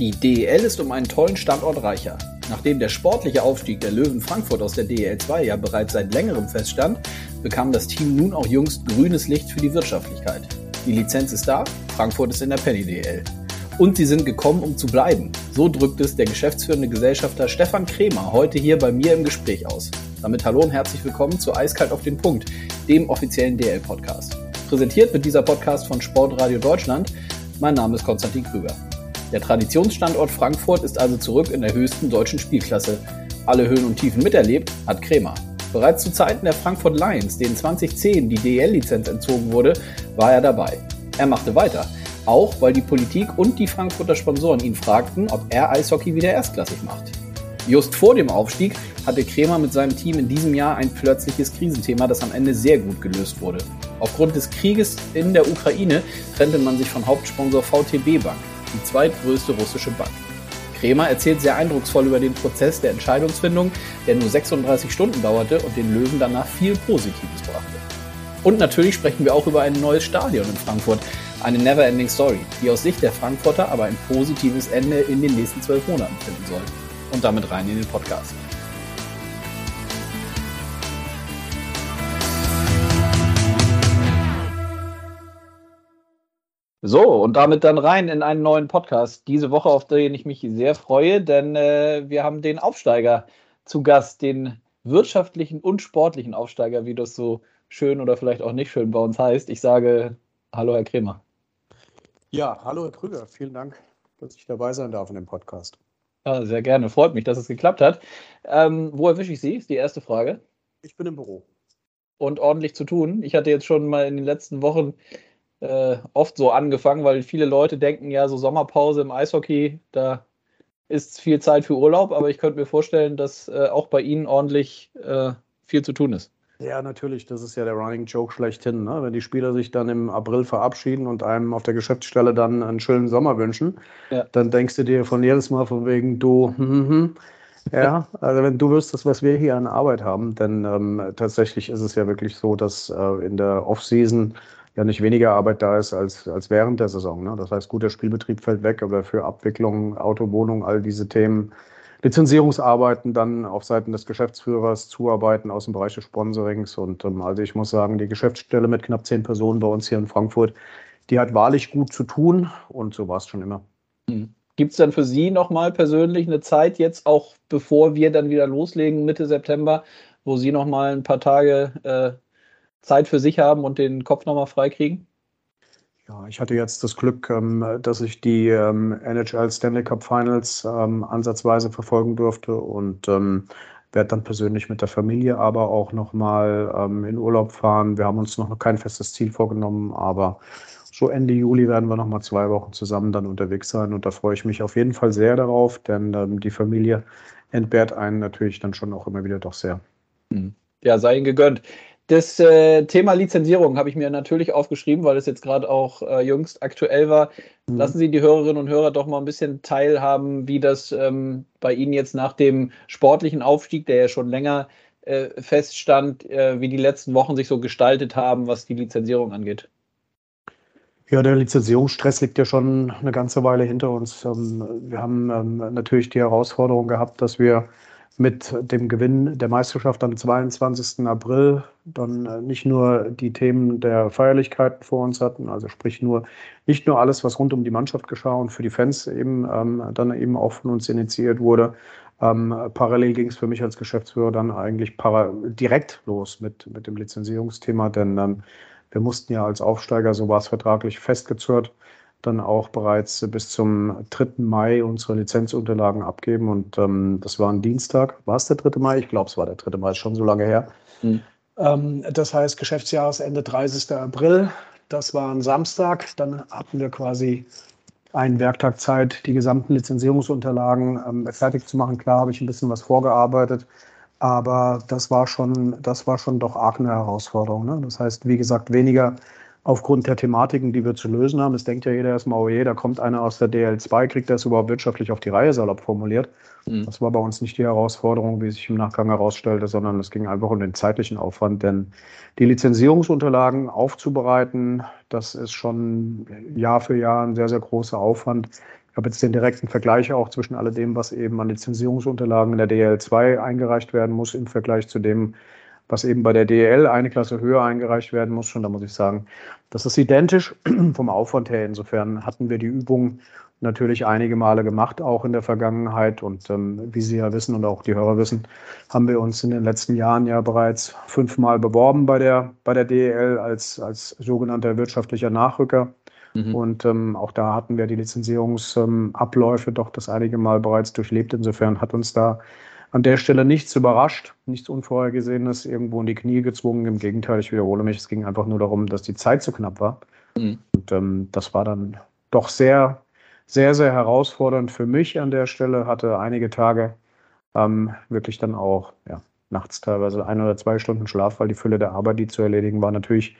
Die DEL ist um einen tollen Standort reicher. Nachdem der sportliche Aufstieg der Löwen Frankfurt aus der DEL 2 ja bereits seit längerem feststand, bekam das Team nun auch jüngst grünes Licht für die Wirtschaftlichkeit. Die Lizenz ist da, Frankfurt ist in der Penny DEL. Und sie sind gekommen, um zu bleiben. So drückt es der geschäftsführende Gesellschafter Stefan Kremer heute hier bei mir im Gespräch aus. Damit hallo und herzlich willkommen zu Eiskalt auf den Punkt, dem offiziellen DL-Podcast. Präsentiert wird dieser Podcast von Sportradio Deutschland. Mein Name ist Konstantin Krüger. Der Traditionsstandort Frankfurt ist also zurück in der höchsten deutschen Spielklasse. Alle Höhen und Tiefen miterlebt hat Kremer. Bereits zu Zeiten der Frankfurt Lions, denen 2010 die DEL-Lizenz entzogen wurde, war er dabei. Er machte weiter. Auch weil die Politik und die Frankfurter Sponsoren ihn fragten, ob er Eishockey wieder erstklassig macht. Just vor dem Aufstieg hatte Kremer mit seinem Team in diesem Jahr ein plötzliches Krisenthema, das am Ende sehr gut gelöst wurde. Aufgrund des Krieges in der Ukraine trennte man sich von Hauptsponsor VTB Bank die zweitgrößte russische Bank. Kremer erzählt sehr eindrucksvoll über den Prozess der Entscheidungsfindung, der nur 36 Stunden dauerte und den Löwen danach viel Positives brachte. Und natürlich sprechen wir auch über ein neues Stadion in Frankfurt, eine Neverending Story, die aus Sicht der Frankfurter aber ein positives Ende in den nächsten zwölf Monaten finden soll. Und damit rein in den Podcast. So, und damit dann rein in einen neuen Podcast. Diese Woche, auf den ich mich sehr freue, denn äh, wir haben den Aufsteiger zu Gast, den wirtschaftlichen und sportlichen Aufsteiger, wie das so schön oder vielleicht auch nicht schön bei uns heißt. Ich sage Hallo, Herr Kremer. Ja, hallo, Herr Krüger. Vielen Dank, dass ich dabei sein darf in dem Podcast. Ja, sehr gerne. Freut mich, dass es geklappt hat. Ähm, wo erwische ich Sie? Ist die erste Frage. Ich bin im Büro. Und ordentlich zu tun. Ich hatte jetzt schon mal in den letzten Wochen äh, oft so angefangen, weil viele Leute denken ja, so Sommerpause im Eishockey, da ist viel Zeit für Urlaub, aber ich könnte mir vorstellen, dass äh, auch bei Ihnen ordentlich äh, viel zu tun ist. Ja, natürlich, das ist ja der Running Joke schlechthin. Ne? Wenn die Spieler sich dann im April verabschieden und einem auf der Geschäftsstelle dann einen schönen Sommer wünschen, ja. dann denkst du dir von jedes Mal von wegen, du, hm, ja, also wenn du wüsstest, was wir hier an Arbeit haben, denn ähm, tatsächlich ist es ja wirklich so, dass äh, in der Offseason ja nicht weniger Arbeit da ist als, als während der Saison. Ne? Das heißt, gut, der Spielbetrieb fällt weg, aber für Abwicklung, Autowohnung, all diese Themen, Lizenzierungsarbeiten dann auf Seiten des Geschäftsführers, Zuarbeiten aus dem Bereich des Sponsorings. Und ähm, also ich muss sagen, die Geschäftsstelle mit knapp zehn Personen bei uns hier in Frankfurt, die hat wahrlich gut zu tun und so war es schon immer. Hm. Gibt es dann für Sie nochmal persönlich eine Zeit jetzt, auch bevor wir dann wieder loslegen, Mitte September, wo Sie nochmal ein paar Tage äh, Zeit für sich haben und den Kopf nochmal freikriegen? Ja, ich hatte jetzt das Glück, ähm, dass ich die ähm, NHL Stanley Cup Finals ähm, ansatzweise verfolgen durfte und werde dann persönlich mit der Familie aber auch nochmal in Urlaub fahren. Wir haben uns noch kein festes Ziel vorgenommen, aber so Ende Juli werden wir nochmal zwei Wochen zusammen dann unterwegs sein und da freue ich mich auf jeden Fall sehr darauf, denn die Familie entbehrt einen natürlich dann schon auch immer wieder doch sehr. Hm. Ja, sei Ihnen gegönnt. Das äh, Thema Lizenzierung habe ich mir natürlich aufgeschrieben, weil es jetzt gerade auch äh, jüngst aktuell war. Mhm. Lassen Sie die Hörerinnen und Hörer doch mal ein bisschen teilhaben, wie das ähm, bei Ihnen jetzt nach dem sportlichen Aufstieg, der ja schon länger äh, feststand, äh, wie die letzten Wochen sich so gestaltet haben, was die Lizenzierung angeht. Ja, der Lizenzierungsstress liegt ja schon eine ganze Weile hinter uns. Ähm, wir haben ähm, natürlich die Herausforderung gehabt, dass wir mit dem Gewinn der Meisterschaft am 22. April dann äh, nicht nur die Themen der Feierlichkeiten vor uns hatten, also sprich nur nicht nur alles, was rund um die Mannschaft geschah und für die Fans eben ähm, dann eben auch von uns initiiert wurde. Ähm, parallel ging es für mich als Geschäftsführer dann eigentlich direkt los mit, mit dem Lizenzierungsthema, denn ähm, wir mussten ja als Aufsteiger, so war es vertraglich festgezurrt, dann auch bereits bis zum 3. Mai unsere Lizenzunterlagen abgeben. Und ähm, das war ein Dienstag. War es der 3. Mai? Ich glaube, es war der 3. Mai, ist schon so lange her. Mhm. Ähm, das heißt, Geschäftsjahresende 30. April. Das war ein Samstag. Dann hatten wir quasi einen Werktag Zeit, die gesamten Lizenzierungsunterlagen ähm, fertig zu machen. Klar habe ich ein bisschen was vorgearbeitet. Aber das war schon, das war schon doch arg eine Herausforderung. Ne? Das heißt, wie gesagt, weniger aufgrund der Thematiken, die wir zu lösen haben. Es denkt ja jeder erstmal, oh je, da kommt einer aus der DL2, kriegt das überhaupt wirtschaftlich auf die Reihe, salopp formuliert. Mhm. Das war bei uns nicht die Herausforderung, wie sich im Nachgang herausstellte, sondern es ging einfach um den zeitlichen Aufwand. Denn die Lizenzierungsunterlagen aufzubereiten, das ist schon Jahr für Jahr ein sehr, sehr großer Aufwand. Ich habe jetzt den direkten Vergleich auch zwischen alledem, was eben an Lizenzierungsunterlagen in der DL2 eingereicht werden muss, im Vergleich zu dem, was eben bei der DEL eine Klasse höher eingereicht werden muss. Und da muss ich sagen, das ist identisch vom Aufwand her. Insofern hatten wir die Übung natürlich einige Male gemacht, auch in der Vergangenheit. Und ähm, wie Sie ja wissen und auch die Hörer wissen, haben wir uns in den letzten Jahren ja bereits fünfmal beworben bei der, bei der DEL als, als sogenannter wirtschaftlicher Nachrücker. Mhm. Und ähm, auch da hatten wir die Lizenzierungsabläufe ähm, doch das einige Mal bereits durchlebt. Insofern hat uns da an der Stelle nichts überrascht, nichts Unvorhergesehenes irgendwo in die Knie gezwungen. Im Gegenteil, ich wiederhole mich, es ging einfach nur darum, dass die Zeit zu knapp war. Mhm. Und ähm, das war dann doch sehr, sehr, sehr herausfordernd für mich an der Stelle. Hatte einige Tage ähm, wirklich dann auch ja, nachts teilweise ein oder zwei Stunden Schlaf, weil die Fülle der Arbeit, die zu erledigen war, natürlich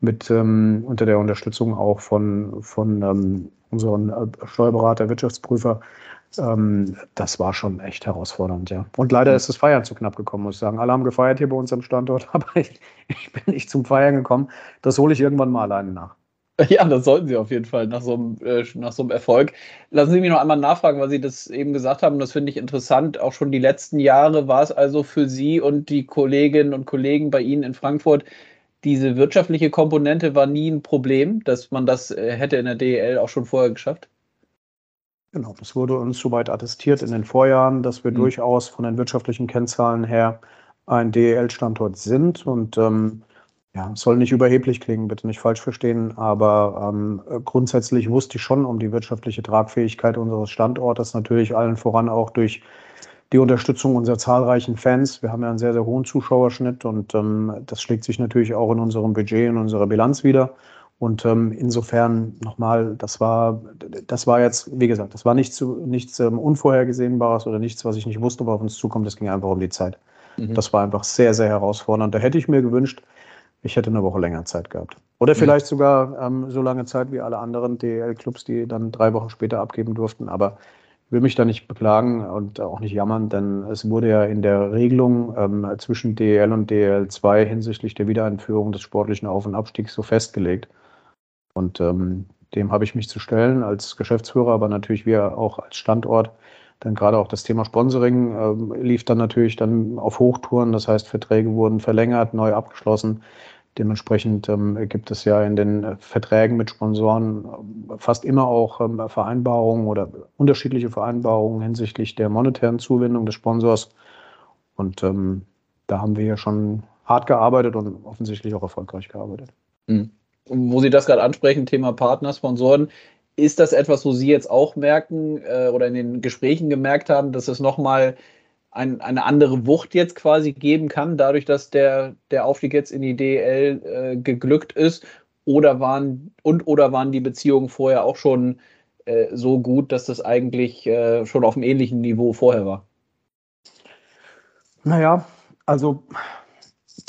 mit ähm, unter der Unterstützung auch von, von ähm, unseren äh, Steuerberater, Wirtschaftsprüfer ähm, das war schon echt herausfordernd, ja. Und leider ist das Feiern zu knapp gekommen, muss ich sagen. Alle haben gefeiert hier bei uns am Standort, aber ich, ich bin nicht zum Feiern gekommen. Das hole ich irgendwann mal alleine nach. Ja, das sollten Sie auf jeden Fall nach so, einem, äh, nach so einem Erfolg. Lassen Sie mich noch einmal nachfragen, weil Sie das eben gesagt haben. Das finde ich interessant. Auch schon die letzten Jahre war es also für Sie und die Kolleginnen und Kollegen bei Ihnen in Frankfurt, diese wirtschaftliche Komponente war nie ein Problem, dass man das äh, hätte in der DEL auch schon vorher geschafft? Genau, das wurde uns soweit attestiert in den Vorjahren, dass wir mhm. durchaus von den wirtschaftlichen Kennzahlen her ein DEL-Standort sind. Und ähm, ja, es soll nicht überheblich klingen, bitte nicht falsch verstehen, aber ähm, grundsätzlich wusste ich schon um die wirtschaftliche Tragfähigkeit unseres Standortes, natürlich allen voran auch durch die Unterstützung unserer zahlreichen Fans. Wir haben ja einen sehr, sehr hohen Zuschauerschnitt und ähm, das schlägt sich natürlich auch in unserem Budget, in unserer Bilanz wieder. Und ähm, insofern nochmal, das war, das war jetzt, wie gesagt, das war nichts, nichts ähm, Unvorhergesehenbares oder nichts, was ich nicht wusste, was auf uns zukommt. Es ging einfach um die Zeit. Mhm. Das war einfach sehr, sehr herausfordernd. Da hätte ich mir gewünscht, ich hätte eine Woche länger Zeit gehabt. Oder mhm. vielleicht mhm. sogar ähm, so lange Zeit wie alle anderen DL-Clubs, die dann drei Wochen später abgeben durften. Aber ich will mich da nicht beklagen und auch nicht jammern, denn es wurde ja in der Regelung ähm, zwischen DL und DL2 hinsichtlich der Wiedereinführung des sportlichen Auf- und Abstiegs so festgelegt. Und ähm, dem habe ich mich zu stellen als Geschäftsführer, aber natürlich wir auch als Standort. Denn gerade auch das Thema Sponsoring ähm, lief dann natürlich dann auf Hochtouren. Das heißt, Verträge wurden verlängert, neu abgeschlossen. Dementsprechend ähm, gibt es ja in den Verträgen mit Sponsoren äh, fast immer auch ähm, Vereinbarungen oder unterschiedliche Vereinbarungen hinsichtlich der monetären Zuwendung des Sponsors. Und ähm, da haben wir ja schon hart gearbeitet und offensichtlich auch erfolgreich gearbeitet. Mhm wo Sie das gerade ansprechen, Thema Partner, Sponsoren, ist das etwas, wo Sie jetzt auch merken äh, oder in den Gesprächen gemerkt haben, dass es nochmal ein, eine andere Wucht jetzt quasi geben kann, dadurch, dass der, der Aufstieg jetzt in die DL äh, geglückt ist? Oder waren und oder waren die Beziehungen vorher auch schon äh, so gut, dass das eigentlich äh, schon auf einem ähnlichen Niveau vorher war? Naja, also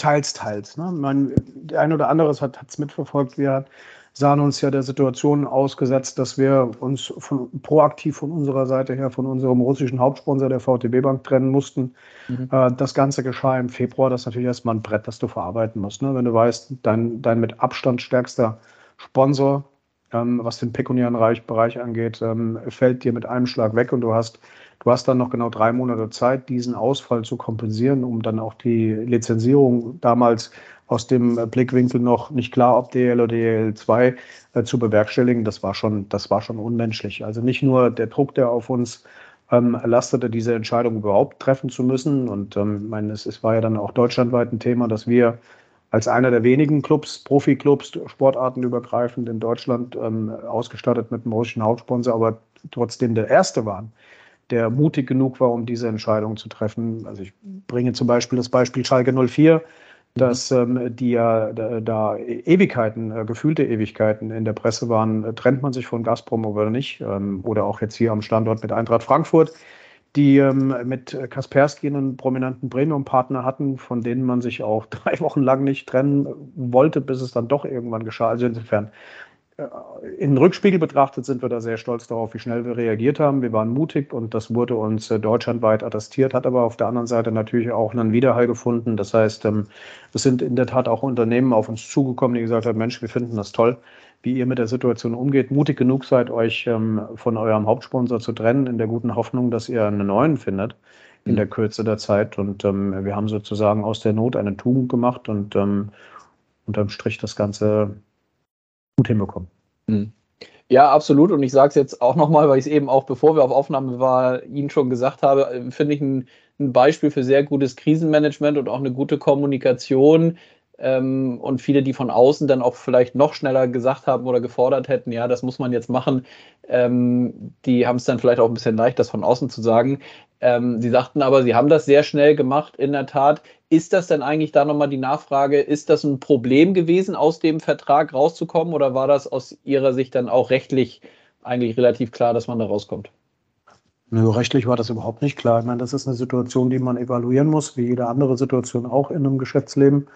teils, teils. Ne? Man, der eine oder andere hat es mitverfolgt. Wir sahen uns ja der Situation ausgesetzt, dass wir uns von, proaktiv von unserer Seite her von unserem russischen Hauptsponsor der VTB Bank trennen mussten. Mhm. Äh, das Ganze geschah im Februar. Das ist natürlich erstmal ein Brett, das du verarbeiten musst. Ne? Wenn du weißt, dein, dein mit Abstand stärkster Sponsor, ähm, was den pekuniären Bereich angeht, ähm, fällt dir mit einem Schlag weg und du hast Du hast dann noch genau drei Monate Zeit, diesen Ausfall zu kompensieren, um dann auch die Lizenzierung damals aus dem Blickwinkel noch nicht klar, ob DL oder DL2 äh, zu bewerkstelligen. Das war schon, das war schon unmenschlich. Also nicht nur der Druck, der auf uns ähm, lastete, diese Entscheidung überhaupt treffen zu müssen. Und ähm, meine, es, es war ja dann auch deutschlandweit ein Thema, dass wir als einer der wenigen Clubs, Profi-Clubs, sportartenübergreifend in Deutschland ähm, ausgestattet mit einem russischen Hauptsponsor, aber trotzdem der erste waren, der mutig genug war, um diese Entscheidung zu treffen. Also ich bringe zum Beispiel das Beispiel Schalke 04, dass ähm, die ja da, da Ewigkeiten, äh, gefühlte Ewigkeiten in der Presse waren, trennt man sich von Gazprom oder nicht, ähm, oder auch jetzt hier am Standort mit Eintracht Frankfurt, die ähm, mit Kaspersky einen prominenten Premium-Partner hatten, von denen man sich auch drei Wochen lang nicht trennen wollte, bis es dann doch irgendwann geschah. Also insofern, äh, in Rückspiegel betrachtet sind wir da sehr stolz darauf, wie schnell wir reagiert haben. Wir waren mutig und das wurde uns äh, deutschlandweit attestiert, hat aber auf der anderen Seite natürlich auch einen Widerhall gefunden. Das heißt, ähm, es sind in der Tat auch Unternehmen auf uns zugekommen, die gesagt haben, Mensch, wir finden das toll, wie ihr mit der Situation umgeht. Mutig genug seid, euch ähm, von eurem Hauptsponsor zu trennen, in der guten Hoffnung, dass ihr einen neuen findet in der Kürze der Zeit. Und ähm, wir haben sozusagen aus der Not eine Tugend gemacht und unterm Strich das Ganze gut hinbekommen. Mhm. Ja, absolut. Und ich sage es jetzt auch nochmal, weil ich es eben auch, bevor wir auf Aufnahme waren, Ihnen schon gesagt habe, äh, finde ich ein, ein, Beispiel für sehr gutes Krisenmanagement und auch eine gute Kommunikation. Ähm, und viele, die von außen dann auch vielleicht noch schneller gesagt haben oder gefordert hätten, ja, das muss man jetzt machen, ähm, die haben es dann vielleicht auch ein bisschen leicht, das von außen zu sagen. Ähm, sie sagten aber, sie haben das sehr schnell gemacht, in der Tat. Ist das denn eigentlich da nochmal die Nachfrage, ist das ein Problem gewesen, aus dem Vertrag rauszukommen oder war das aus Ihrer Sicht dann auch rechtlich eigentlich relativ klar, dass man da rauskommt? Nö, rechtlich war das überhaupt nicht klar. Ich meine, das ist eine Situation, die man evaluieren muss, wie jede andere Situation auch in einem Geschäftsleben.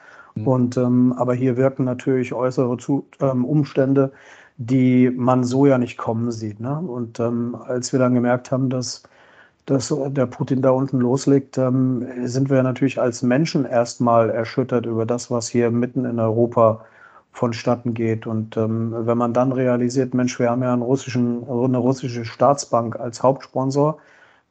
Mhm. Und ähm, aber hier wirken natürlich äußere Zu ähm, Umstände, die man so ja nicht kommen sieht. Ne? Und ähm, als wir dann gemerkt haben, dass dass der Putin da unten loslegt, ähm, sind wir natürlich als Menschen erstmal erschüttert über das, was hier mitten in Europa vonstatten geht. Und ähm, wenn man dann realisiert, Mensch, wir haben ja einen russischen, eine russische Staatsbank als Hauptsponsor,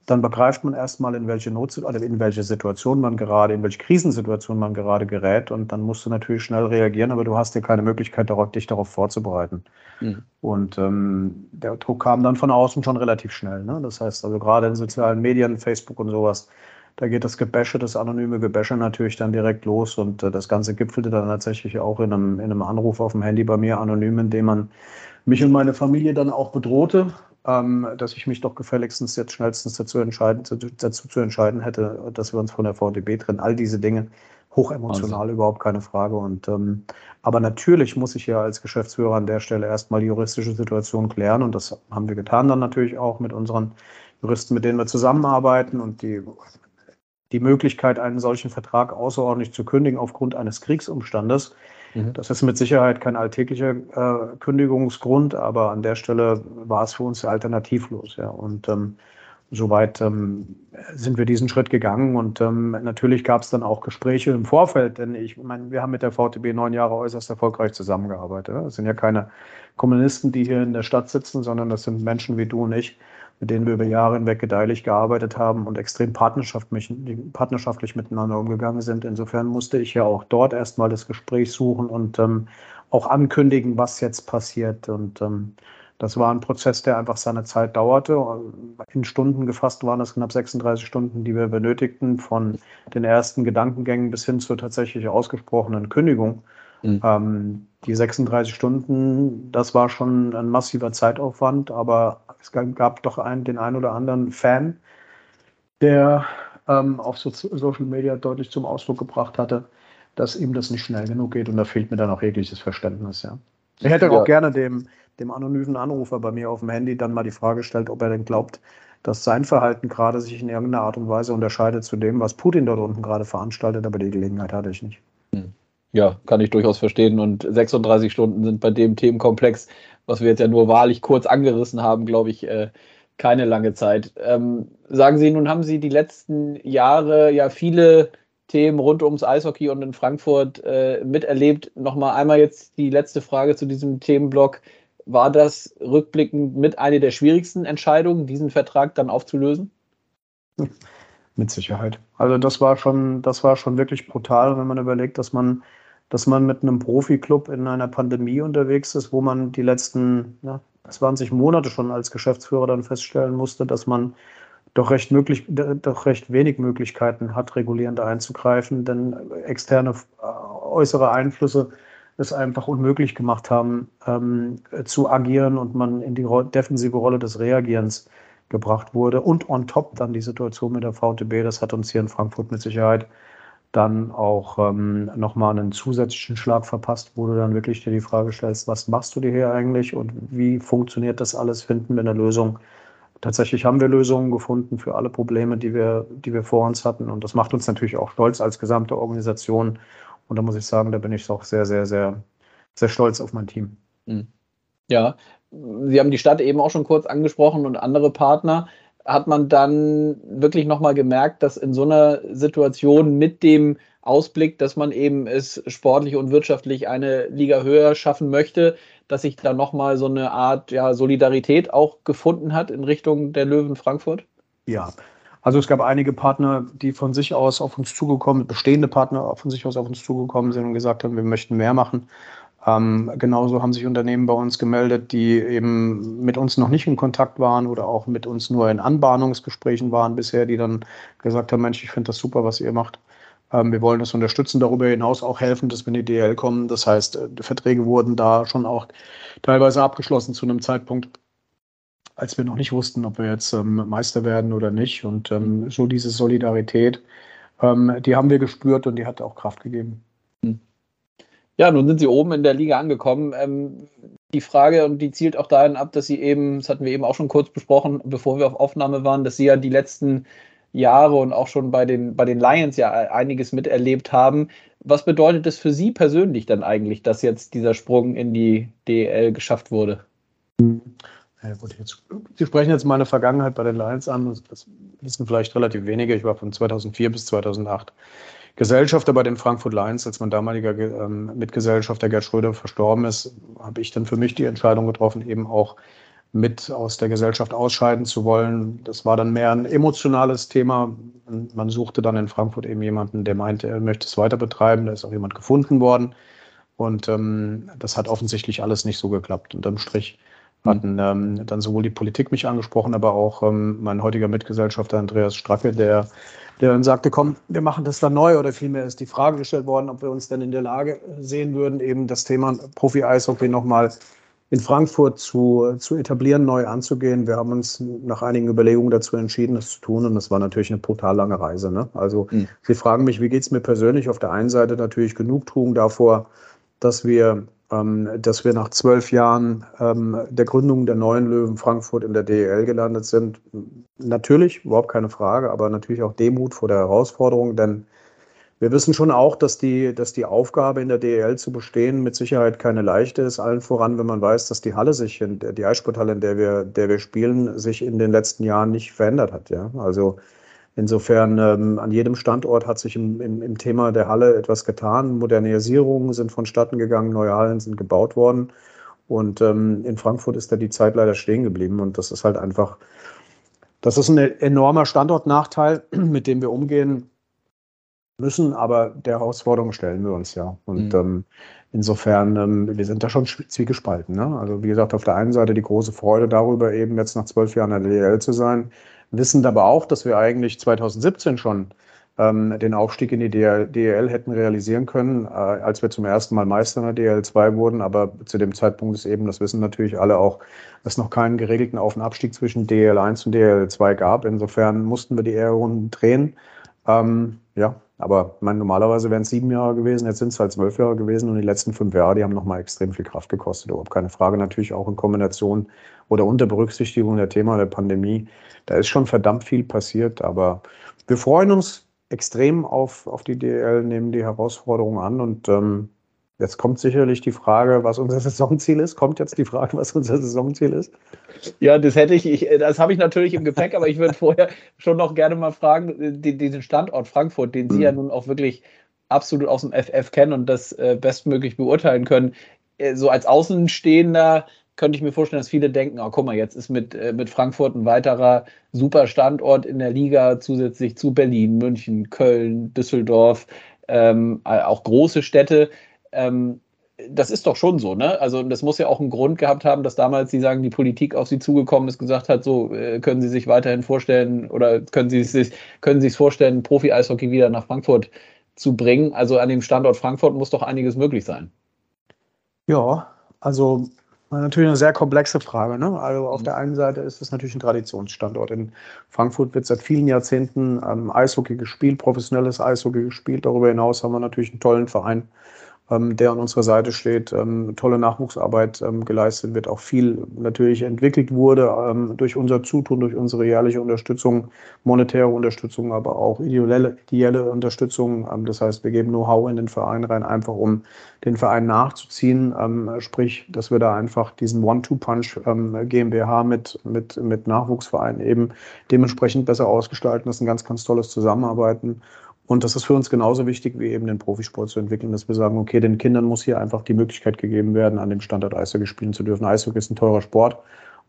dann begreift man erstmal, in welche Not, oder in welche Situation man gerade, in welche Krisensituation man gerade gerät. Und dann musst du natürlich schnell reagieren, aber du hast ja keine Möglichkeit, darauf, dich darauf vorzubereiten. Mhm. Und ähm, der Druck kam dann von außen schon relativ schnell. Ne? Das heißt also gerade in sozialen Medien, Facebook und sowas, da geht das Gebäsche, das anonyme Gebäsche natürlich dann direkt los. Und äh, das Ganze gipfelte dann tatsächlich auch in einem, in einem Anruf auf dem Handy bei mir anonym, in dem man mich und meine Familie dann auch bedrohte ähm, dass ich mich doch gefälligstens jetzt schnellstens dazu entscheiden, dazu zu entscheiden hätte, dass wir uns von der VDB trennen. All diese Dinge, hochemotional, also. überhaupt keine Frage. Und ähm, aber natürlich muss ich ja als Geschäftsführer an der Stelle erstmal die juristische Situation klären. Und das haben wir getan dann natürlich auch mit unseren Juristen, mit denen wir zusammenarbeiten und die die Möglichkeit, einen solchen Vertrag außerordentlich zu kündigen aufgrund eines Kriegsumstandes, Mhm. Das ist mit Sicherheit kein alltäglicher äh, Kündigungsgrund, aber an der Stelle war es für uns alternativlos. Ja. Und ähm, soweit ähm, sind wir diesen Schritt gegangen und ähm, natürlich gab es dann auch Gespräche im Vorfeld, denn ich meine, wir haben mit der VTB neun Jahre äußerst erfolgreich zusammengearbeitet. Es sind ja keine Kommunisten, die hier in der Stadt sitzen, sondern das sind Menschen wie du und ich, mit denen wir über Jahre hinweg gedeihlich gearbeitet haben und extrem partnerschaftlich, partnerschaftlich miteinander umgegangen sind. Insofern musste ich ja auch dort erstmal das Gespräch suchen und ähm, auch ankündigen, was jetzt passiert. Und ähm, das war ein Prozess, der einfach seine Zeit dauerte. In Stunden gefasst waren es knapp 36 Stunden, die wir benötigten, von den ersten Gedankengängen bis hin zur tatsächlich ausgesprochenen Kündigung. Mhm. Ähm, die 36 Stunden, das war schon ein massiver Zeitaufwand, aber es gab doch einen, den einen oder anderen Fan, der ähm, auf so Social Media deutlich zum Ausdruck gebracht hatte, dass ihm das nicht schnell genug geht und da fehlt mir dann auch jegliches Verständnis. Ja. Ich hätte ja. auch gerne dem, dem anonymen Anrufer bei mir auf dem Handy dann mal die Frage gestellt, ob er denn glaubt, dass sein Verhalten gerade sich in irgendeiner Art und Weise unterscheidet zu dem, was Putin dort unten gerade veranstaltet, aber die Gelegenheit hatte ich nicht. Hm. Ja, kann ich durchaus verstehen. Und 36 Stunden sind bei dem Themenkomplex, was wir jetzt ja nur wahrlich kurz angerissen haben, glaube ich, äh, keine lange Zeit. Ähm, sagen Sie, nun haben Sie die letzten Jahre ja viele Themen rund ums Eishockey und in Frankfurt äh, miterlebt. Nochmal einmal jetzt die letzte Frage zu diesem Themenblock. War das rückblickend mit einer der schwierigsten Entscheidungen, diesen Vertrag dann aufzulösen? Mit Sicherheit. Also das war schon, das war schon wirklich brutal, wenn man überlegt, dass man dass man mit einem Profiklub in einer Pandemie unterwegs ist, wo man die letzten ja, 20 Monate schon als Geschäftsführer dann feststellen musste, dass man doch recht, möglich, doch recht wenig Möglichkeiten hat, regulierend einzugreifen, denn externe äh, äußere Einflüsse es einfach unmöglich gemacht haben, ähm, zu agieren und man in die defensive Rolle des Reagierens gebracht wurde. Und on top dann die Situation mit der VTB, das hat uns hier in Frankfurt mit Sicherheit dann auch ähm, nochmal einen zusätzlichen Schlag verpasst, wo du dann wirklich dir die Frage stellst, was machst du dir hier eigentlich und wie funktioniert das alles? Finden wir eine Lösung? tatsächlich haben wir Lösungen gefunden für alle Probleme, die wir, die wir vor uns hatten. Und das macht uns natürlich auch stolz als gesamte Organisation. Und da muss ich sagen, da bin ich auch sehr, sehr, sehr, sehr stolz auf mein Team. Mhm. Ja, Sie haben die Stadt eben auch schon kurz angesprochen und andere Partner. Hat man dann wirklich nochmal gemerkt, dass in so einer Situation mit dem Ausblick, dass man eben es sportlich und wirtschaftlich eine Liga höher schaffen möchte, dass sich da nochmal so eine Art ja, Solidarität auch gefunden hat in Richtung der Löwen Frankfurt? Ja, also es gab einige Partner, die von sich aus auf uns zugekommen, bestehende Partner von sich aus auf uns zugekommen sind und gesagt haben, wir möchten mehr machen. Ähm, genauso haben sich Unternehmen bei uns gemeldet, die eben mit uns noch nicht in Kontakt waren oder auch mit uns nur in Anbahnungsgesprächen waren bisher, die dann gesagt haben, Mensch, ich finde das super, was ihr macht. Ähm, wir wollen das unterstützen, darüber hinaus auch helfen, dass wir in die DL kommen. Das heißt, äh, Verträge wurden da schon auch teilweise abgeschlossen zu einem Zeitpunkt, als wir noch nicht wussten, ob wir jetzt ähm, Meister werden oder nicht. Und ähm, so diese Solidarität, ähm, die haben wir gespürt und die hat auch Kraft gegeben. Ja, nun sind Sie oben in der Liga angekommen. Ähm, die Frage, und die zielt auch dahin ab, dass Sie eben, das hatten wir eben auch schon kurz besprochen, bevor wir auf Aufnahme waren, dass Sie ja die letzten Jahre und auch schon bei den, bei den Lions ja einiges miterlebt haben. Was bedeutet es für Sie persönlich dann eigentlich, dass jetzt dieser Sprung in die DL geschafft wurde? Sie sprechen jetzt meine Vergangenheit bei den Lions an. Das wissen vielleicht relativ wenige. Ich war von 2004 bis 2008 Gesellschafter bei den Frankfurt Lions, als mein damaliger ähm, Mitgesellschafter Gerd Schröder verstorben ist, habe ich dann für mich die Entscheidung getroffen, eben auch mit aus der Gesellschaft ausscheiden zu wollen. Das war dann mehr ein emotionales Thema. Man suchte dann in Frankfurt eben jemanden, der meinte, er möchte es weiter betreiben. Da ist auch jemand gefunden worden. Und ähm, das hat offensichtlich alles nicht so geklappt. Unterm Strich hatten ähm, dann sowohl die Politik mich angesprochen, aber auch ähm, mein heutiger Mitgesellschafter Andreas Stracke, der der dann sagte, komm, wir machen das dann neu oder vielmehr ist die Frage gestellt worden, ob wir uns denn in der Lage sehen würden, eben das Thema Profi-Eishockey nochmal in Frankfurt zu, zu etablieren, neu anzugehen. Wir haben uns nach einigen Überlegungen dazu entschieden, das zu tun und das war natürlich eine brutal lange Reise. Ne? Also mhm. Sie fragen mich, wie geht es mir persönlich? Auf der einen Seite natürlich Genugtuung davor, dass wir dass wir nach zwölf Jahren ähm, der Gründung der neuen Löwen Frankfurt in der DEL gelandet sind. Natürlich, überhaupt keine Frage, aber natürlich auch Demut vor der Herausforderung, denn wir wissen schon auch, dass die, dass die Aufgabe in der DEL zu bestehen mit Sicherheit keine leichte ist. Allen voran, wenn man weiß, dass die Halle sich, in, die Eissporthalle, in der wir, der wir spielen, sich in den letzten Jahren nicht verändert hat. Ja? Also Insofern ähm, an jedem Standort hat sich im, im, im, Thema der Halle etwas getan. Modernisierungen sind vonstatten gegangen, neue Hallen sind gebaut worden. Und ähm, in Frankfurt ist da die Zeit leider stehen geblieben. Und das ist halt einfach, das ist ein enormer Standortnachteil, mit dem wir umgehen müssen. Aber der Herausforderung stellen wir uns ja. Und mhm. ähm, insofern, ähm, wir sind da schon zwiegespalten. Ne? Also wie gesagt, auf der einen Seite die große Freude darüber, eben jetzt nach zwölf Jahren in der DL zu sein wissen aber auch, dass wir eigentlich 2017 schon ähm, den Aufstieg in die DL hätten realisieren können, äh, als wir zum ersten Mal Meister in der DL2 wurden. Aber zu dem Zeitpunkt ist eben, das wissen natürlich alle auch, dass es noch keinen geregelten Auf- und Abstieg zwischen DL1 und DL2 gab. Insofern mussten wir die Ehrrunden drehen. Ähm, ja, aber meine, normalerweise wären es sieben Jahre gewesen, jetzt sind es halt zwölf Jahre gewesen und die letzten fünf Jahre, die haben nochmal extrem viel Kraft gekostet. Überhaupt keine Frage. Natürlich auch in Kombination oder unter Berücksichtigung der Thema der Pandemie. Da ist schon verdammt viel passiert, aber wir freuen uns extrem auf, auf die DL, nehmen die Herausforderungen an und ähm, Jetzt kommt sicherlich die Frage, was unser Saisonziel ist. Kommt jetzt die Frage, was unser Saisonziel ist? Ja, das hätte ich, ich das habe ich natürlich im Gepäck, aber ich würde vorher schon noch gerne mal fragen, die, diesen Standort Frankfurt, den Sie mhm. ja nun auch wirklich absolut aus dem FF kennen und das äh, bestmöglich beurteilen können. Äh, so als Außenstehender könnte ich mir vorstellen, dass viele denken, oh, guck mal, jetzt ist mit, äh, mit Frankfurt ein weiterer super Standort in der Liga zusätzlich zu Berlin, München, Köln, Düsseldorf, ähm, auch große Städte. Ähm, das ist doch schon so, ne? Also das muss ja auch einen Grund gehabt haben, dass damals, Sie sagen, die Politik auf Sie zugekommen ist, gesagt hat, so äh, können Sie sich weiterhin vorstellen oder können Sie sich können Sie sich vorstellen, Profi-Eishockey wieder nach Frankfurt zu bringen? Also an dem Standort Frankfurt muss doch einiges möglich sein. Ja, also Natürlich eine sehr komplexe Frage. Ne? Also auf mhm. der einen Seite ist es natürlich ein Traditionsstandort. In Frankfurt wird seit vielen Jahrzehnten ähm, Eishockey gespielt, professionelles Eishockey gespielt. Darüber hinaus haben wir natürlich einen tollen Verein der an unserer Seite steht, ähm, tolle Nachwuchsarbeit ähm, geleistet wird, auch viel natürlich entwickelt wurde ähm, durch unser Zutun, durch unsere jährliche Unterstützung, monetäre Unterstützung, aber auch ideelle, ideelle Unterstützung. Ähm, das heißt, wir geben Know-how in den Verein rein, einfach um den Verein nachzuziehen, ähm, sprich, dass wir da einfach diesen One-Two-Punch GmbH mit, mit, mit Nachwuchsvereinen eben dementsprechend besser ausgestalten. Das ist ein ganz, ganz tolles Zusammenarbeiten. Und das ist für uns genauso wichtig, wie eben den Profisport zu entwickeln, dass wir sagen, okay, den Kindern muss hier einfach die Möglichkeit gegeben werden, an dem Standort Eishockey spielen zu dürfen. Eishockey ist ein teurer Sport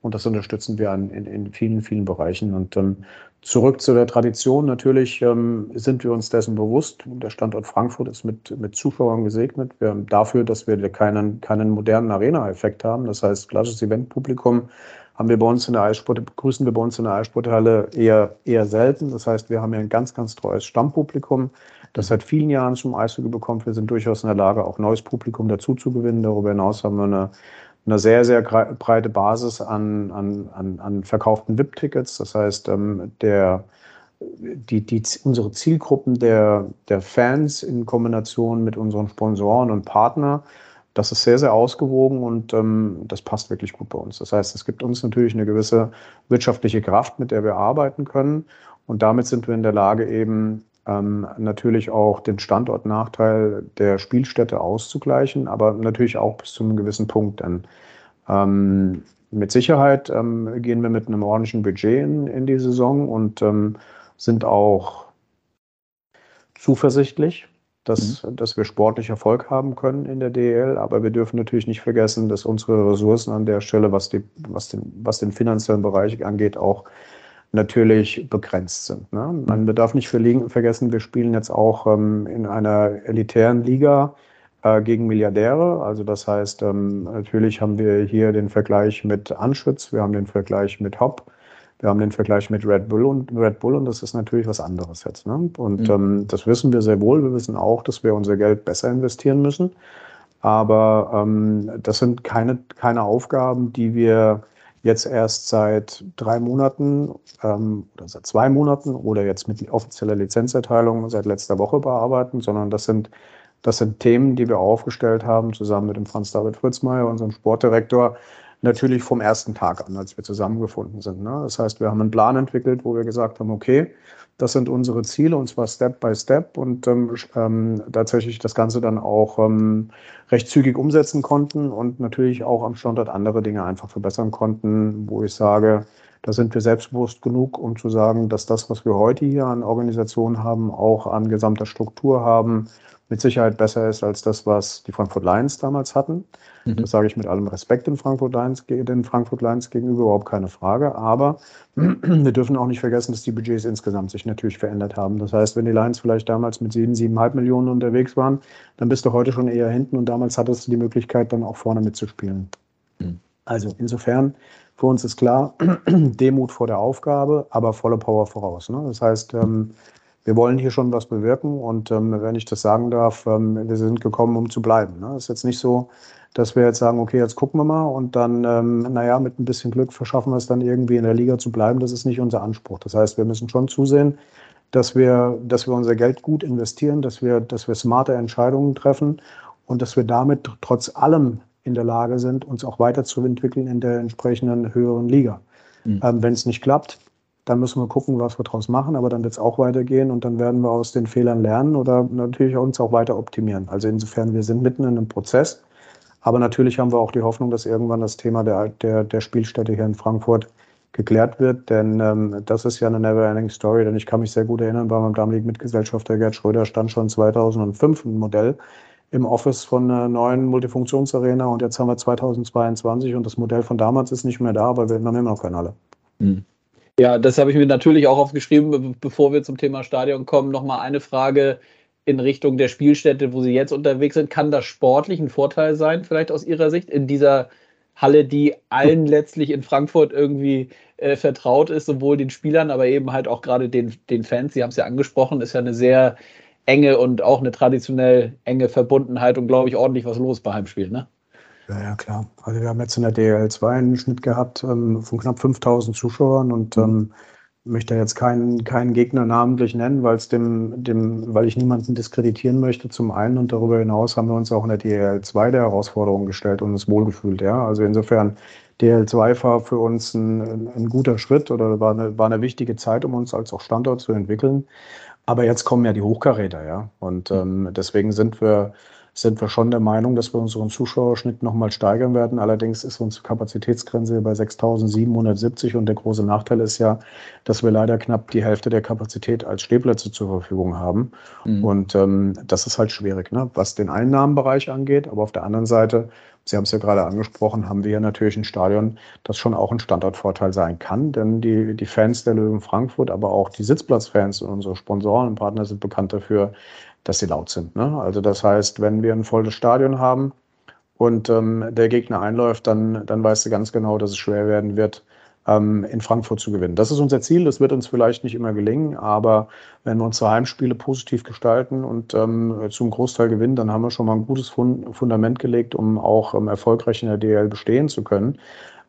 und das unterstützen wir in, in vielen, vielen Bereichen. Und ähm, zurück zu der Tradition. Natürlich ähm, sind wir uns dessen bewusst. Der Standort Frankfurt ist mit, mit Zuschauern gesegnet. Wir haben dafür, dass wir keinen, keinen modernen Arena-Effekt haben. Das heißt, klassisches Eventpublikum haben wir bei uns in der Eissport, begrüßen wir bei uns in der Eissporthalle eher, eher selten. Das heißt, wir haben ja ein ganz, ganz treues Stammpublikum, das seit vielen Jahren zum Eishockey bekommt. Wir sind durchaus in der Lage, auch neues Publikum dazu zu gewinnen. Darüber hinaus haben wir eine, eine sehr, sehr breite Basis an, an, an, an verkauften VIP-Tickets. Das heißt, ähm, der, die, die, unsere Zielgruppen der, der Fans in Kombination mit unseren Sponsoren und Partnern das ist sehr, sehr ausgewogen und ähm, das passt wirklich gut bei uns. Das heißt, es gibt uns natürlich eine gewisse wirtschaftliche Kraft, mit der wir arbeiten können. Und damit sind wir in der Lage, eben ähm, natürlich auch den Standortnachteil der Spielstätte auszugleichen, aber natürlich auch bis zu einem gewissen Punkt. Denn ähm, mit Sicherheit ähm, gehen wir mit einem ordentlichen Budget in, in die Saison und ähm, sind auch zuversichtlich, dass, mhm. dass wir sportlich Erfolg haben können in der DEL. Aber wir dürfen natürlich nicht vergessen, dass unsere Ressourcen an der Stelle, was, die, was, den, was den finanziellen Bereich angeht, auch natürlich begrenzt sind. Ne? Man darf nicht vergessen, wir spielen jetzt auch ähm, in einer elitären Liga äh, gegen Milliardäre. Also das heißt, ähm, natürlich haben wir hier den Vergleich mit Anschütz, wir haben den Vergleich mit Hopp, wir haben den Vergleich mit Red Bull und Red Bull und das ist natürlich was anderes jetzt. Ne? Und mhm. ähm, das wissen wir sehr wohl. Wir wissen auch, dass wir unser Geld besser investieren müssen. Aber ähm, das sind keine, keine Aufgaben, die wir jetzt erst seit drei Monaten ähm, oder seit zwei Monaten oder jetzt mit offizieller Lizenzerteilung seit letzter Woche bearbeiten, sondern das sind, das sind Themen, die wir aufgestellt haben, zusammen mit dem Franz-David Fritzmeier, unserem Sportdirektor, natürlich vom ersten Tag an, als wir zusammengefunden sind. Ne? Das heißt, wir haben einen Plan entwickelt, wo wir gesagt haben, okay, das sind unsere Ziele und zwar Step by Step und ähm, ähm, tatsächlich das Ganze dann auch ähm, recht zügig umsetzen konnten und natürlich auch am Standort andere Dinge einfach verbessern konnten, wo ich sage, da sind wir selbstbewusst genug, um zu sagen, dass das, was wir heute hier an Organisation haben, auch an gesamter Struktur haben, mit Sicherheit besser ist als das, was die Frankfurt Lions damals hatten. Mhm. Das sage ich mit allem Respekt den Frankfurt Lions, den Frankfurt Lions gegenüber, überhaupt keine Frage. Aber wir dürfen auch nicht vergessen, dass die Budgets insgesamt sich natürlich verändert haben. Das heißt, wenn die Lions vielleicht damals mit sieben, siebeneinhalb Millionen unterwegs waren, dann bist du heute schon eher hinten und damals hattest du die Möglichkeit, dann auch vorne mitzuspielen. Mhm. Also insofern, für uns ist klar, Demut vor der Aufgabe, aber volle Power voraus. Ne? Das heißt, ähm, wir wollen hier schon was bewirken und ähm, wenn ich das sagen darf, ähm, wir sind gekommen, um zu bleiben. Ne? Es ist jetzt nicht so, dass wir jetzt sagen, okay, jetzt gucken wir mal und dann, ähm, naja, mit ein bisschen Glück verschaffen wir es dann irgendwie in der Liga zu bleiben. Das ist nicht unser Anspruch. Das heißt, wir müssen schon zusehen, dass wir, dass wir unser Geld gut investieren, dass wir, dass wir smarte Entscheidungen treffen und dass wir damit trotz allem in der Lage sind, uns auch weiterzuentwickeln in der entsprechenden höheren Liga. Mhm. Ähm, wenn es nicht klappt, dann müssen wir gucken, was wir daraus machen, aber dann wird es auch weitergehen und dann werden wir aus den Fehlern lernen oder natürlich uns auch weiter optimieren. Also insofern, wir sind mitten in einem Prozess, aber natürlich haben wir auch die Hoffnung, dass irgendwann das Thema der, der, der Spielstätte hier in Frankfurt geklärt wird, denn ähm, das ist ja eine never-ending Story, denn ich kann mich sehr gut erinnern, bei meinem damaligen Mitgesellschafter Gerd Schröder stand schon 2005 ein Modell im Office von einer neuen Multifunktionsarena und jetzt haben wir 2022 und das Modell von damals ist nicht mehr da, aber wir haben immer noch keine alle. Mhm. Ja, das habe ich mir natürlich auch aufgeschrieben, bevor wir zum Thema Stadion kommen. Nochmal eine Frage in Richtung der Spielstätte, wo Sie jetzt unterwegs sind. Kann das sportlich ein Vorteil sein, vielleicht aus Ihrer Sicht, in dieser Halle, die allen letztlich in Frankfurt irgendwie äh, vertraut ist, sowohl den Spielern, aber eben halt auch gerade den, den Fans. Sie haben es ja angesprochen, ist ja eine sehr enge und auch eine traditionell enge Verbundenheit und glaube ich ordentlich was los bei Heimspielen, ne? Ja, ja, klar. Also wir haben jetzt in der DL2 einen Schnitt gehabt ähm, von knapp 5000 Zuschauern und mhm. ähm, möchte jetzt keinen, keinen Gegner namentlich nennen, weil es dem, dem, weil ich niemanden diskreditieren möchte, zum einen. Und darüber hinaus haben wir uns auch in der DL 2 der Herausforderung gestellt und uns wohlgefühlt, ja. Also insofern, DL2 war für uns ein, ein guter Schritt oder war eine, war eine wichtige Zeit, um uns als auch Standort zu entwickeln. Aber jetzt kommen ja die Hochkaräter, ja. Und ähm, deswegen sind wir, sind wir schon der Meinung, dass wir unseren Zuschauerschnitt nochmal steigern werden. Allerdings ist unsere Kapazitätsgrenze bei 6.770 und der große Nachteil ist ja, dass wir leider knapp die Hälfte der Kapazität als Stehplätze zur Verfügung haben. Mhm. Und ähm, das ist halt schwierig, ne? was den Einnahmenbereich angeht. Aber auf der anderen Seite, Sie haben es ja gerade angesprochen, haben wir hier natürlich ein Stadion, das schon auch ein Standortvorteil sein kann. Denn die, die Fans der Löwen Frankfurt, aber auch die Sitzplatzfans und unsere Sponsoren und Partner sind bekannt dafür, dass sie laut sind. Ne? Also das heißt, wenn wir ein volles Stadion haben und ähm, der Gegner einläuft, dann, dann weißt du ganz genau, dass es schwer werden wird, in Frankfurt zu gewinnen. Das ist unser Ziel. Das wird uns vielleicht nicht immer gelingen, aber wenn wir unsere Heimspiele positiv gestalten und ähm, zum Großteil gewinnen, dann haben wir schon mal ein gutes Fundament gelegt, um auch ähm, erfolgreich in der DL bestehen zu können.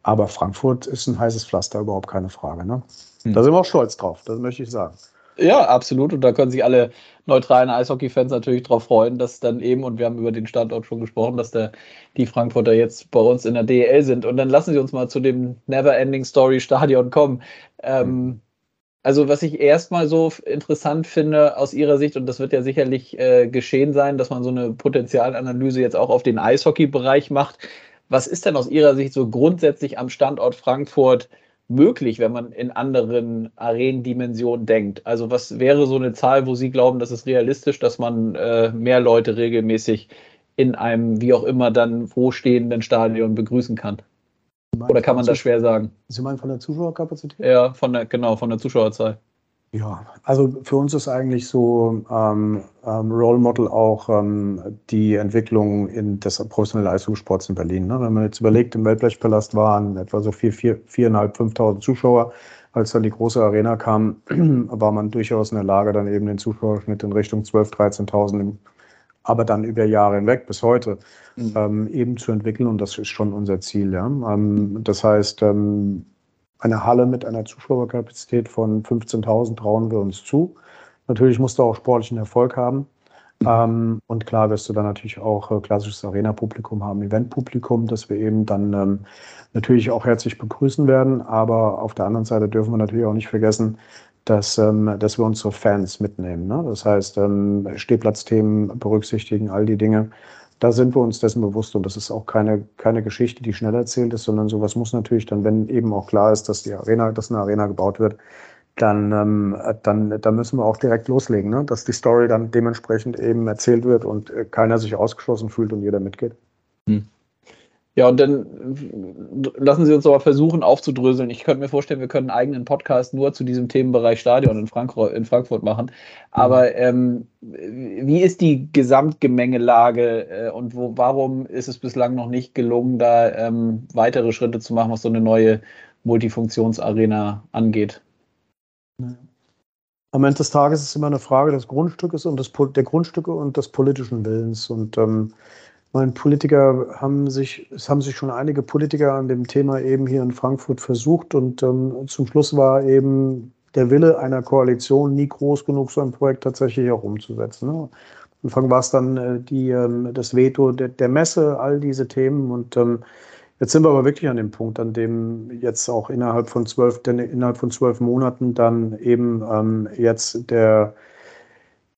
Aber Frankfurt ist ein heißes Pflaster, überhaupt keine Frage. Ne? Hm. Da sind wir auch stolz drauf, das möchte ich sagen. Ja, absolut. Und da können sich alle neutralen Eishockey-Fans natürlich darauf freuen, dass dann eben, und wir haben über den Standort schon gesprochen, dass der, die Frankfurter jetzt bei uns in der DEL sind. Und dann lassen Sie uns mal zu dem Never-Ending Story Stadion kommen. Ähm, also, was ich erstmal so interessant finde aus Ihrer Sicht, und das wird ja sicherlich äh, geschehen sein, dass man so eine Potenzialanalyse jetzt auch auf den Eishockey-Bereich macht. Was ist denn aus Ihrer Sicht so grundsätzlich am Standort Frankfurt? Möglich, wenn man in anderen Arenendimensionen denkt? Also was wäre so eine Zahl, wo Sie glauben, das ist realistisch, dass man äh, mehr Leute regelmäßig in einem wie auch immer dann wo stehenden Stadion begrüßen kann? Oder kann man das schwer sagen? Sie meinen von der Zuschauerkapazität? Ja, von der, genau, von der Zuschauerzahl. Ja, also für uns ist eigentlich so ähm, ähm, Role Model auch ähm, die Entwicklung in des professionellen Leistungssports in Berlin. Ne? Wenn man jetzt überlegt, im Weltblechpalast waren etwa so vier, vier, viereinhalb, fünftausend Zuschauer. Als dann die große Arena kam, war man durchaus in der Lage, dann eben den Zuschauerschnitt in Richtung 12.000, 13.000, aber dann über Jahre hinweg bis heute mhm. ähm, eben zu entwickeln. Und das ist schon unser Ziel. Ja? Ähm, das heißt, ähm, eine Halle mit einer Zuschauerkapazität von 15.000 trauen wir uns zu. Natürlich musst du auch sportlichen Erfolg haben. Ähm, und klar wirst du dann natürlich auch äh, klassisches Arena-Publikum haben, Event-Publikum, das wir eben dann ähm, natürlich auch herzlich begrüßen werden. Aber auf der anderen Seite dürfen wir natürlich auch nicht vergessen, dass, ähm, dass wir unsere Fans mitnehmen. Ne? Das heißt, ähm, Stehplatzthemen berücksichtigen, all die Dinge da sind wir uns dessen bewusst und das ist auch keine, keine Geschichte, die schnell erzählt ist, sondern sowas muss natürlich dann, wenn eben auch klar ist, dass die Arena, dass eine Arena gebaut wird, dann, ähm, dann, dann müssen wir auch direkt loslegen, ne? dass die Story dann dementsprechend eben erzählt wird und äh, keiner sich ausgeschlossen fühlt und jeder mitgeht. Hm. Ja, und dann lassen Sie uns aber versuchen aufzudröseln. Ich könnte mir vorstellen, wir können einen eigenen Podcast nur zu diesem Themenbereich Stadion in, Frankfurt, in Frankfurt machen. Aber ähm, wie ist die Gesamtgemengelage äh, und wo, warum ist es bislang noch nicht gelungen, da ähm, weitere Schritte zu machen, was so eine neue Multifunktionsarena angeht? Am Ende des Tages ist es immer eine Frage des Grundstückes und des, der Grundstücke und des politischen Willens. Und ähm, meine, Politiker haben sich, es haben sich schon einige Politiker an dem Thema eben hier in Frankfurt versucht und ähm, zum Schluss war eben der Wille einer Koalition nie groß genug, so ein Projekt tatsächlich auch umzusetzen. Ne? Am Anfang war es dann äh, die, ähm, das Veto der, der, Messe, all diese Themen und ähm, jetzt sind wir aber wirklich an dem Punkt, an dem jetzt auch innerhalb von zwölf, innerhalb von zwölf Monaten dann eben ähm, jetzt der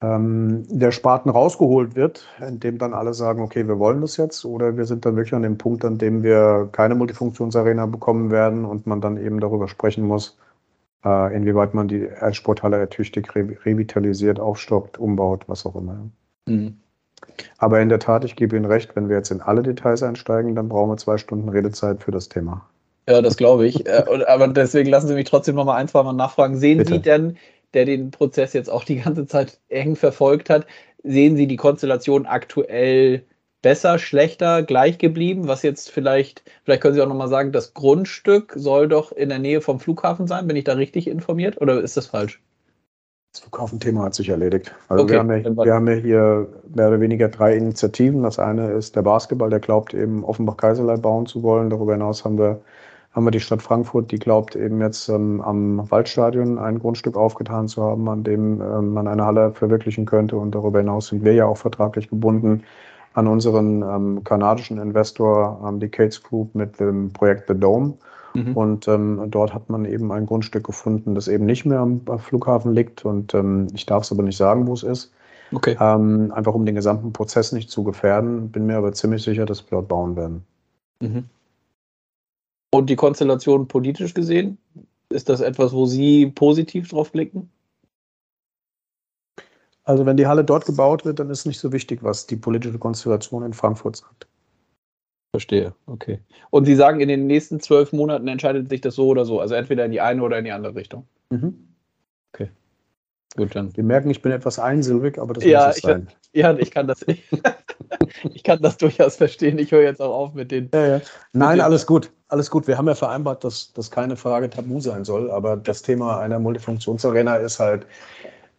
ähm, der Spaten rausgeholt wird, indem dann alle sagen, okay, wir wollen das jetzt, oder wir sind dann wirklich an dem Punkt, an dem wir keine Multifunktionsarena bekommen werden und man dann eben darüber sprechen muss, äh, inwieweit man die Sporthalle ertüchtigt, re revitalisiert, aufstockt, umbaut, was auch immer. Mhm. Aber in der Tat, ich gebe Ihnen recht, wenn wir jetzt in alle Details einsteigen, dann brauchen wir zwei Stunden Redezeit für das Thema. Ja, das glaube ich. Äh, aber deswegen lassen Sie mich trotzdem noch mal ein, zwei Mal nachfragen. Sehen Bitte. Sie denn der den Prozess jetzt auch die ganze Zeit eng verfolgt hat, sehen Sie die Konstellation aktuell besser, schlechter, gleich geblieben? Was jetzt vielleicht, vielleicht können Sie auch nochmal sagen, das Grundstück soll doch in der Nähe vom Flughafen sein. Bin ich da richtig informiert oder ist das falsch? Das Flughafenthema hat sich erledigt. Also okay, wir, haben ja, wir haben ja hier mehr oder weniger drei Initiativen. Das eine ist der Basketball, der glaubt eben Offenbach-Kaiserlei bauen zu wollen. Darüber hinaus haben wir haben wir die Stadt Frankfurt, die glaubt eben jetzt ähm, am Waldstadion ein Grundstück aufgetan zu haben, an dem ähm, man eine Halle verwirklichen könnte. Und darüber hinaus sind wir ja auch vertraglich gebunden an unseren ähm, kanadischen Investor, ähm, die Cates Group, mit dem Projekt The Dome. Mhm. Und ähm, dort hat man eben ein Grundstück gefunden, das eben nicht mehr am Flughafen liegt. Und ähm, ich darf es aber nicht sagen, wo es ist. Okay. Einfach um den gesamten Prozess nicht zu gefährden. Bin mir aber ziemlich sicher, dass wir dort bauen werden. Mhm. Und die Konstellation politisch gesehen, ist das etwas, wo Sie positiv drauf blicken? Also wenn die Halle dort gebaut wird, dann ist nicht so wichtig, was die politische Konstellation in Frankfurt sagt. Verstehe, okay. Und Sie sagen, in den nächsten zwölf Monaten entscheidet sich das so oder so, also entweder in die eine oder in die andere Richtung. Mhm. Okay. Gut, dann. Wir merken, ich bin etwas einsilbig, aber das ja, muss es sein. ja, ich kann das. ich kann das durchaus verstehen. Ich höre jetzt auch auf mit den. Ja, ja. Nein, den, alles gut. Alles gut. Wir haben ja vereinbart, dass das keine Frage tabu sein soll, aber das Thema einer Multifunktionsarena ist halt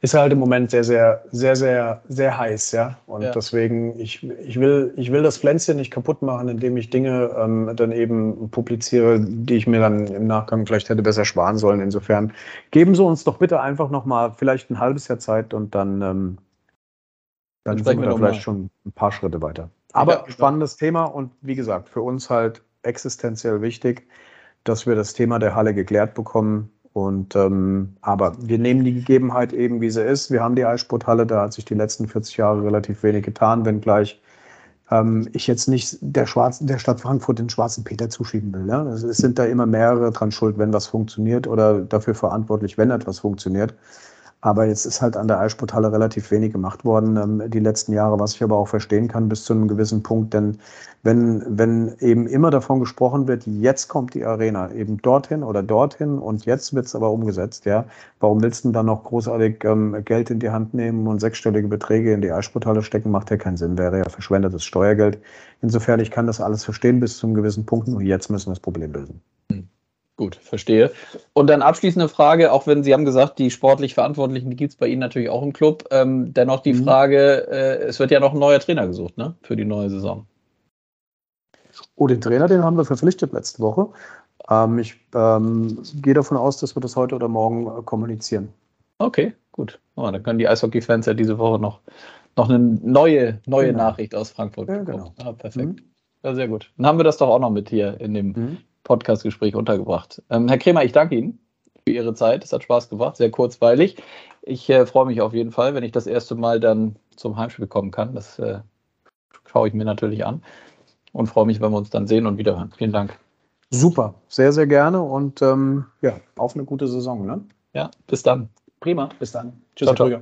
ist halt im Moment sehr, sehr, sehr, sehr, sehr heiß, ja. Und ja. deswegen, ich, ich, will, ich will das Pflänzchen nicht kaputt machen, indem ich Dinge ähm, dann eben publiziere, die ich mir dann im Nachgang vielleicht hätte besser sparen sollen. Insofern geben Sie uns doch bitte einfach nochmal vielleicht ein halbes Jahr Zeit und dann, ähm, dann, sind wir da vielleicht schon ein paar Schritte weiter. Aber ja, spannendes Thema und wie gesagt, für uns halt existenziell wichtig, dass wir das Thema der Halle geklärt bekommen und ähm, aber wir nehmen die Gegebenheit eben, wie sie ist. Wir haben die Eissporthalle, da hat sich die letzten 40 Jahre relativ wenig getan, wenngleich ähm, ich jetzt nicht der, Schwarzen, der Stadt Frankfurt den schwarzen Peter zuschieben will. Ne? Es sind da immer mehrere dran schuld, wenn was funktioniert oder dafür verantwortlich, wenn etwas funktioniert. Aber jetzt ist halt an der Eissporthalle relativ wenig gemacht worden ähm, die letzten Jahre, was ich aber auch verstehen kann bis zu einem gewissen Punkt. Denn wenn, wenn eben immer davon gesprochen wird, jetzt kommt die Arena eben dorthin oder dorthin und jetzt wird es aber umgesetzt, ja, warum willst du dann noch großartig ähm, Geld in die Hand nehmen und sechsstellige Beträge in die Eissporthalle stecken? Macht ja keinen Sinn, wäre ja verschwendetes Steuergeld. Insofern, ich kann das alles verstehen bis zu einem gewissen Punkt, nur jetzt müssen wir das Problem lösen. Gut, verstehe. Und dann abschließende Frage, auch wenn Sie haben gesagt, die sportlich Verantwortlichen, die gibt es bei Ihnen natürlich auch im Club. Ähm, dennoch die mhm. Frage, äh, es wird ja noch ein neuer Trainer gesucht, ne? Für die neue Saison. Oh, den Trainer, den haben wir verpflichtet letzte Woche. Ähm, ich ähm, gehe davon aus, dass wir das heute oder morgen äh, kommunizieren. Okay, gut. Oh, dann können die Eishockey-Fans ja diese Woche noch, noch eine neue, neue genau. Nachricht aus Frankfurt bekommen. Ja, genau. Ah, perfekt. Mhm. Ja, sehr gut. Dann haben wir das doch auch noch mit hier in dem mhm. Podcast-Gespräch untergebracht. Ähm, Herr Kremer, ich danke Ihnen für Ihre Zeit. Es hat Spaß gemacht, sehr kurzweilig. Ich äh, freue mich auf jeden Fall, wenn ich das erste Mal dann zum Heimspiel kommen kann. Das äh, schaue ich mir natürlich an und freue mich, wenn wir uns dann sehen und wiederhören. Vielen Dank. Super, sehr, sehr gerne und ähm, ja, auf eine gute Saison. Ne? Ja, bis dann. Prima, bis dann. Tschüss, ciao, ciao.